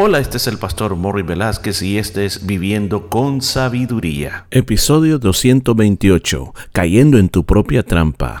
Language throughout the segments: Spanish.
Hola, este es el pastor Morri Velázquez y este es Viviendo con Sabiduría. Episodio 228, Cayendo en tu propia trampa.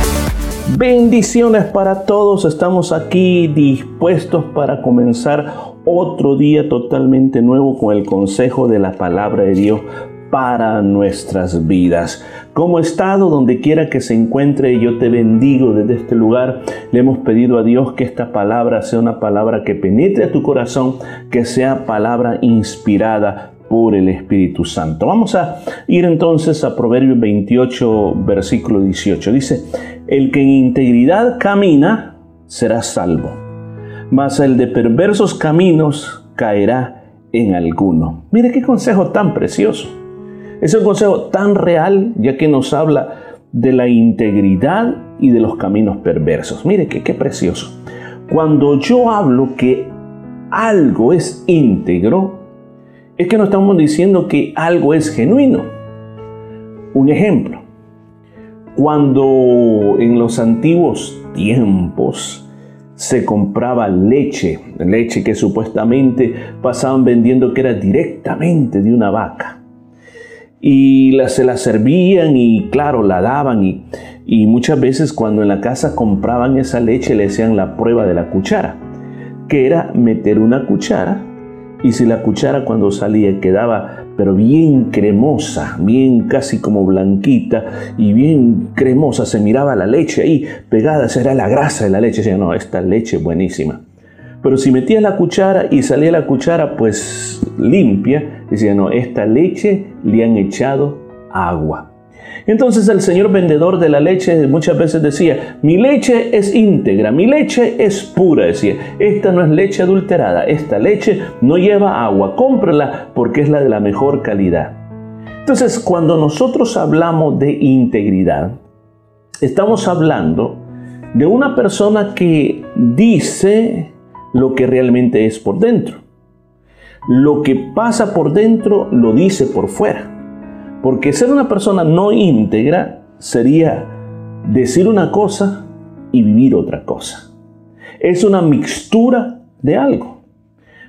Bendiciones para todos, estamos aquí dispuestos para comenzar otro día totalmente nuevo con el consejo de la palabra de Dios para nuestras vidas. Como estado, donde quiera que se encuentre, yo te bendigo desde este lugar. Le hemos pedido a Dios que esta palabra sea una palabra que penetre a tu corazón, que sea palabra inspirada por el Espíritu Santo. Vamos a ir entonces a Proverbios 28, versículo 18. Dice, el que en integridad camina será salvo, mas el de perversos caminos caerá en alguno. Mire qué consejo tan precioso. Es un consejo tan real ya que nos habla de la integridad y de los caminos perversos. Mire qué, qué precioso. Cuando yo hablo que algo es íntegro, es que no estamos diciendo que algo es genuino. Un ejemplo, cuando en los antiguos tiempos se compraba leche, leche que supuestamente pasaban vendiendo que era directamente de una vaca, y se la servían y claro, la daban y, y muchas veces cuando en la casa compraban esa leche le hacían la prueba de la cuchara, que era meter una cuchara y si la cuchara cuando salía quedaba pero bien cremosa, bien casi como blanquita y bien cremosa, se miraba la leche ahí pegada, esa era la grasa de la leche, decía, no, esta leche buenísima. Pero si metía la cuchara y salía la cuchara pues limpia, decía, no, esta leche le han echado agua. Entonces el señor vendedor de la leche muchas veces decía, mi leche es íntegra, mi leche es pura, decía, esta no es leche adulterada, esta leche no lleva agua, cómprala porque es la de la mejor calidad. Entonces cuando nosotros hablamos de integridad, estamos hablando de una persona que dice lo que realmente es por dentro. Lo que pasa por dentro lo dice por fuera. Porque ser una persona no íntegra sería decir una cosa y vivir otra cosa. Es una mixtura de algo.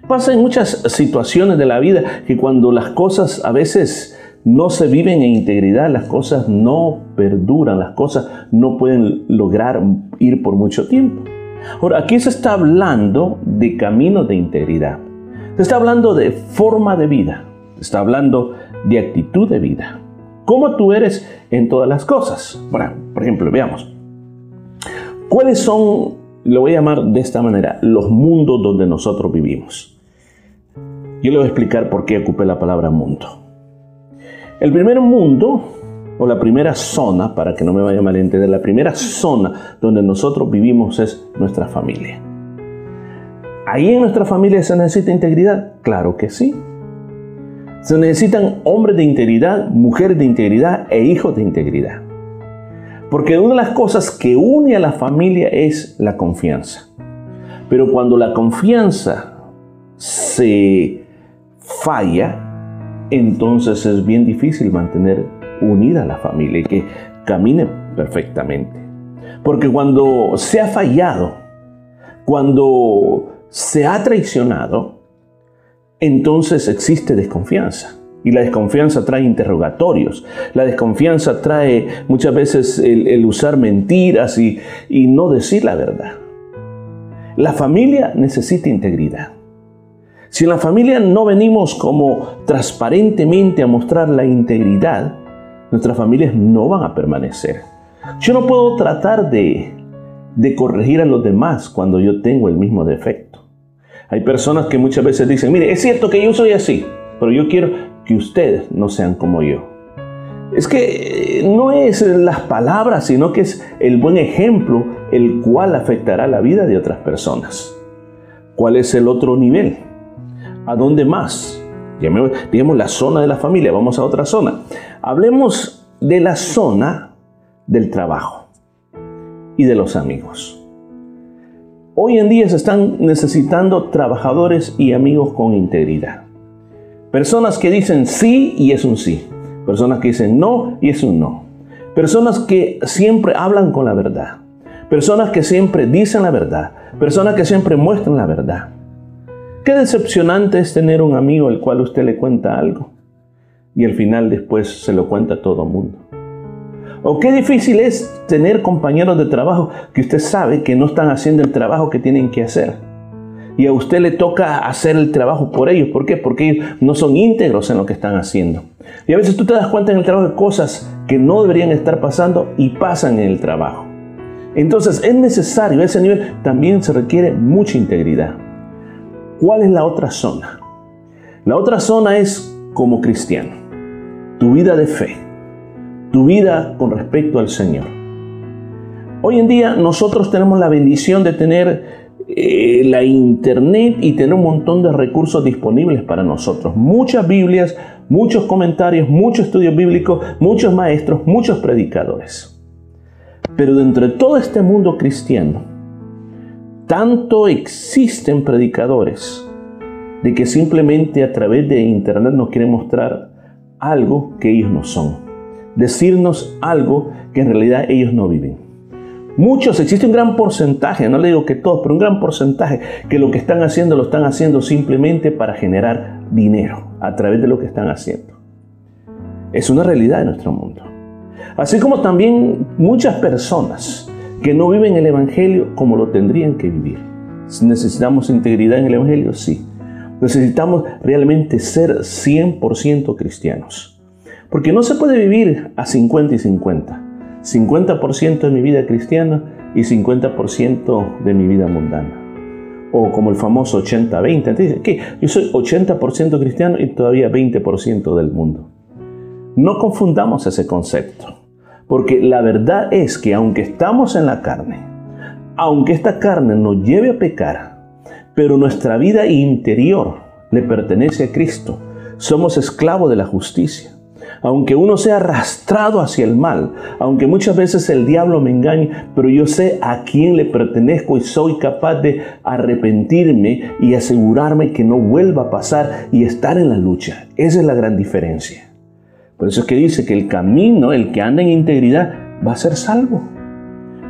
Pasa en muchas situaciones de la vida que cuando las cosas a veces no se viven en integridad, las cosas no perduran, las cosas no pueden lograr ir por mucho tiempo. Ahora, aquí se está hablando de caminos de integridad. Se está hablando de forma de vida. Está hablando de actitud de vida. ¿Cómo tú eres en todas las cosas? Bueno, por ejemplo, veamos. ¿Cuáles son, lo voy a llamar de esta manera, los mundos donde nosotros vivimos? Yo le voy a explicar por qué ocupé la palabra mundo. El primer mundo, o la primera zona, para que no me vaya a entender, la primera zona donde nosotros vivimos es nuestra familia. ¿Ahí en nuestra familia se necesita integridad? Claro que sí. Se necesitan hombres de integridad, mujeres de integridad e hijos de integridad. Porque una de las cosas que une a la familia es la confianza. Pero cuando la confianza se falla, entonces es bien difícil mantener unida a la familia y que camine perfectamente. Porque cuando se ha fallado, cuando se ha traicionado, entonces existe desconfianza. Y la desconfianza trae interrogatorios. La desconfianza trae muchas veces el, usar mentiras y, y no decir la verdad. La familia necesita integridad. Si en la familia no venimos como transparentemente a mostrar la integridad, nuestras familias no van a permanecer. Yo no puedo tratar de, de corregir a los demás cuando yo tengo el mismo defecto. Hay personas que muchas veces dicen, mire, es cierto que yo soy así, pero yo quiero que ustedes no sean como yo. Es que eh, no es las palabras, sino que es el buen ejemplo el cual afectará la vida de otras personas. ¿Cuál es el otro nivel? ¿A dónde más? Digamos la zona de la familia, vamos a otra zona. Hablemos de la zona del trabajo y de los amigos. Hoy en día se están necesitando trabajadores y amigos con integridad. Personas que dicen sí y es un sí. Personas que dicen no y es un no. Personas que siempre hablan con la verdad. Personas que siempre dicen la verdad. Personas que siempre muestran la verdad. Qué decepcionante es tener un amigo al cual usted le cuenta algo y al final después se lo cuenta a todo mundo. O qué difícil es tener compañeros de trabajo que usted sabe que no están haciendo el trabajo que tienen que hacer. Y a usted le toca hacer el trabajo por ellos. ¿Por qué? Porque ellos no son íntegros en lo que están haciendo. Y a veces tú te das cuenta en el trabajo de cosas que no deberían estar pasando y pasan en el trabajo. Entonces es necesario, a ese nivel también se requiere mucha integridad. ¿Cuál es la otra zona? La otra zona es como cristiano, tu vida de fe tu vida con respecto al Señor. Hoy en día nosotros tenemos la bendición de tener eh, la internet y tener un montón de recursos disponibles para nosotros. Muchas Biblias, muchos comentarios, muchos estudios bíblicos, muchos maestros, muchos predicadores. Pero dentro de todo este mundo cristiano, tanto existen predicadores de que simplemente a través de internet nos quieren mostrar algo que ellos no son decirnos algo que en realidad ellos no viven. Muchos, existe un gran porcentaje, no le digo que todos, pero un gran porcentaje que lo que están haciendo lo están haciendo simplemente para generar dinero a través de lo que están haciendo. Es una realidad de nuestro mundo. Así como también muchas personas que no viven el Evangelio como lo tendrían que vivir. ¿Necesitamos integridad en el Evangelio? Sí. Necesitamos realmente ser 100% cristianos. Porque no se puede vivir a 50 y 50. 50% de mi vida cristiana y 50% de mi vida mundana. O como el famoso 80-20. Dice que yo soy 80% cristiano y todavía 20% del mundo. No confundamos ese concepto. Porque la verdad es que aunque estamos en la carne, aunque esta carne nos lleve a pecar, pero nuestra vida interior le pertenece a Cristo, somos esclavos de la justicia aunque uno sea arrastrado hacia el mal, aunque muchas veces el diablo me engañe, pero yo sé a quién le pertenezco y soy capaz de arrepentirme y asegurarme que no vuelva a pasar y estar en la lucha. Esa es la gran diferencia. Por eso es que dice que el camino, el que anda en integridad, va a ser salvo.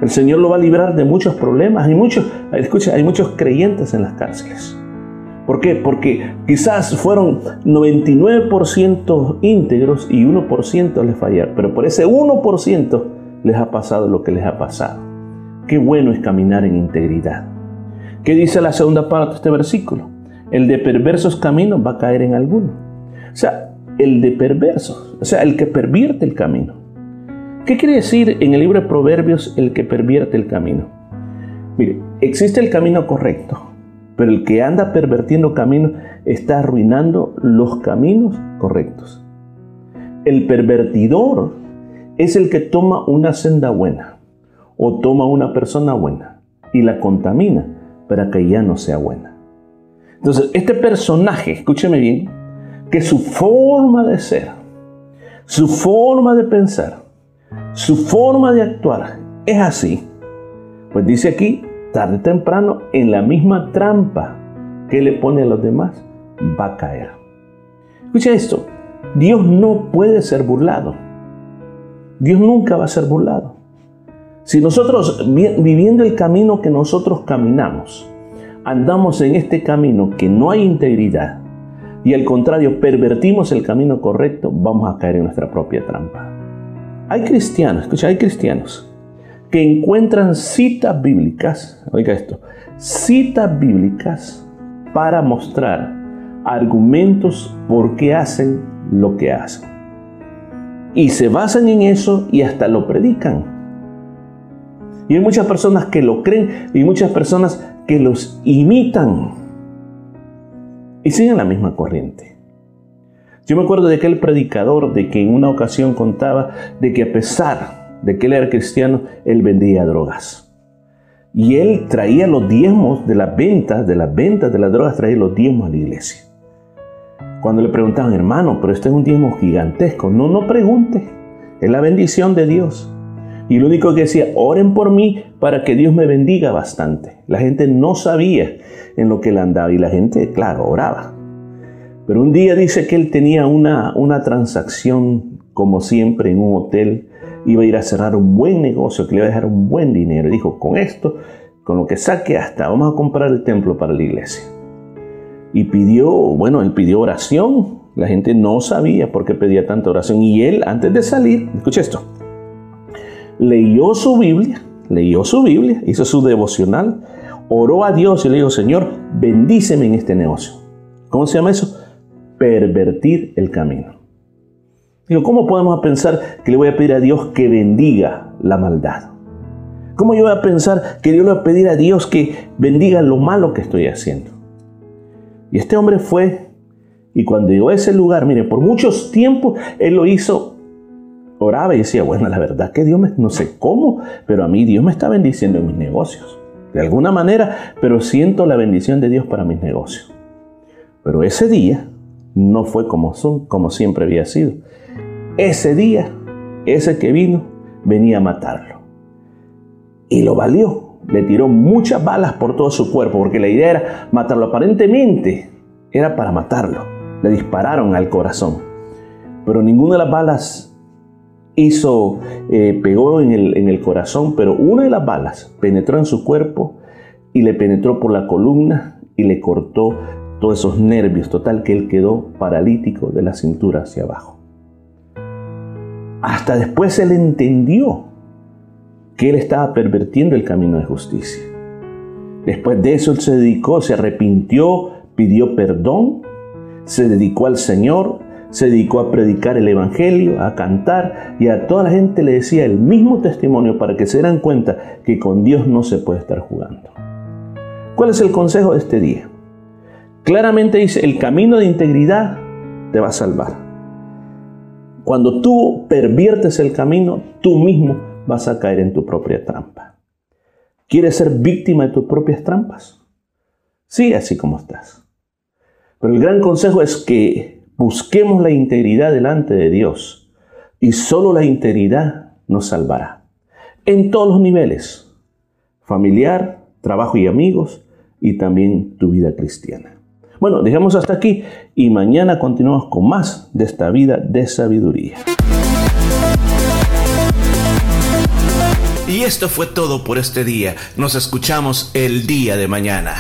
El Señor lo va a librar de muchos problemas. Hay muchos, escucha, hay muchos creyentes en las cárceles. ¿Por qué? Porque quizás fueron 99% íntegros y 1% les fallaron, pero por ese 1% les ha pasado lo que les ha pasado. Qué bueno es caminar en integridad. ¿Qué dice la segunda parte de este versículo? El de perversos caminos va a caer en alguno. O sea, el de perversos, o sea, el que pervierte el camino. ¿Qué quiere decir en el libro de Proverbios el que pervierte el camino? Mire, existe el camino correcto, pero el que anda pervertiendo caminos está arruinando los caminos correctos. El pervertidor es el que toma una senda buena o toma una persona buena y la contamina para que ya no sea buena. Entonces, este personaje, escúcheme bien, que su forma de ser, su forma de pensar, su forma de actuar es así. Pues dice aquí, tarde o temprano, en la misma trampa que le pone a los demás, va a caer. Escucha esto, Dios no puede ser burlado. Dios nunca va a ser burlado. Si nosotros, viviendo el camino que nosotros caminamos, andamos en este camino que no hay integridad y al contrario pervertimos el camino correcto, vamos a caer en nuestra propia trampa. Hay cristianos, escucha, hay cristianos que encuentran citas bíblicas, oiga esto, citas bíblicas para mostrar argumentos por qué hacen lo que hacen. Y se basan en eso y hasta lo predican. Y hay muchas personas que lo creen y muchas personas que los imitan y siguen la misma corriente. Yo me acuerdo de aquel predicador de que en una ocasión contaba de que a pesar de que él era cristiano, él vendía drogas. Y él traía los diezmos de las ventas, de las ventas de las drogas, traía los diezmos a la iglesia. Cuando le preguntaban, hermano, pero este es un diezmo gigantesco. No, no pregunte. Es la bendición de Dios. Y lo único que decía, oren por mí para que Dios me bendiga bastante. La gente no sabía en lo que él andaba y la gente, claro, oraba. Pero un día dice que él tenía una, una transacción, como siempre, en un hotel. Iba a ir a cerrar un buen negocio que le iba a dejar un buen dinero. Dijo, con esto, con lo que saque hasta, vamos a comprar el templo para la iglesia. Y pidió, bueno, él pidió oración. La gente no sabía por qué pedía tanta oración. Y él, antes de salir, escucha esto, leyó su Biblia, leyó su Biblia, hizo su devocional, oró a Dios y le dijo, Señor, bendíceme en este negocio. ¿Cómo se llama eso? Pervertir el camino. Digo, ¿cómo podemos pensar que le voy a pedir a Dios que bendiga la maldad? ¿Cómo yo voy a pensar que Dios le va a pedir a Dios que bendiga lo malo que estoy haciendo? Y este hombre fue, y cuando llegó a ese lugar, mire, por muchos tiempos él lo hizo, oraba y decía, bueno, la verdad que Dios me, no sé cómo, pero a mí Dios me está bendiciendo en mis negocios. De alguna manera, pero siento la bendición de Dios para mis negocios. Pero ese día no fue como, son, como siempre había sido. Ese día, ese que vino, venía a matarlo. Y lo valió le tiró muchas balas por todo su cuerpo, porque la idea era matarlo. Aparentemente era para matarlo. Le dispararon al corazón. Pero ninguna de las balas hizo, eh, pegó en el, en el corazón, pero una de las balas penetró en su cuerpo y le penetró por la columna y le cortó todos esos nervios, total que él quedó paralítico de la cintura hacia abajo. Hasta después él entendió que él estaba pervertiendo el camino de justicia. Después de eso él se dedicó, se arrepintió, pidió perdón, se dedicó al Señor, se dedicó a predicar el Evangelio, a cantar y a toda la gente le decía el mismo testimonio para que se dieran cuenta que con Dios no se puede estar jugando. ¿Cuál es el consejo de este día? Claramente dice, el camino de integridad te va a salvar. Cuando tú perviertes el camino, tú mismo vas a caer en tu propia trampa. ¿Quieres ser víctima de tus propias trampas? Sí, así como estás. Pero el gran consejo es que busquemos la integridad delante de Dios y solo la integridad nos salvará. En todos los niveles, familiar, trabajo y amigos y también tu vida cristiana. Bueno, dejamos hasta aquí y mañana continuamos con más de esta vida de sabiduría. Y esto fue todo por este día. Nos escuchamos el día de mañana.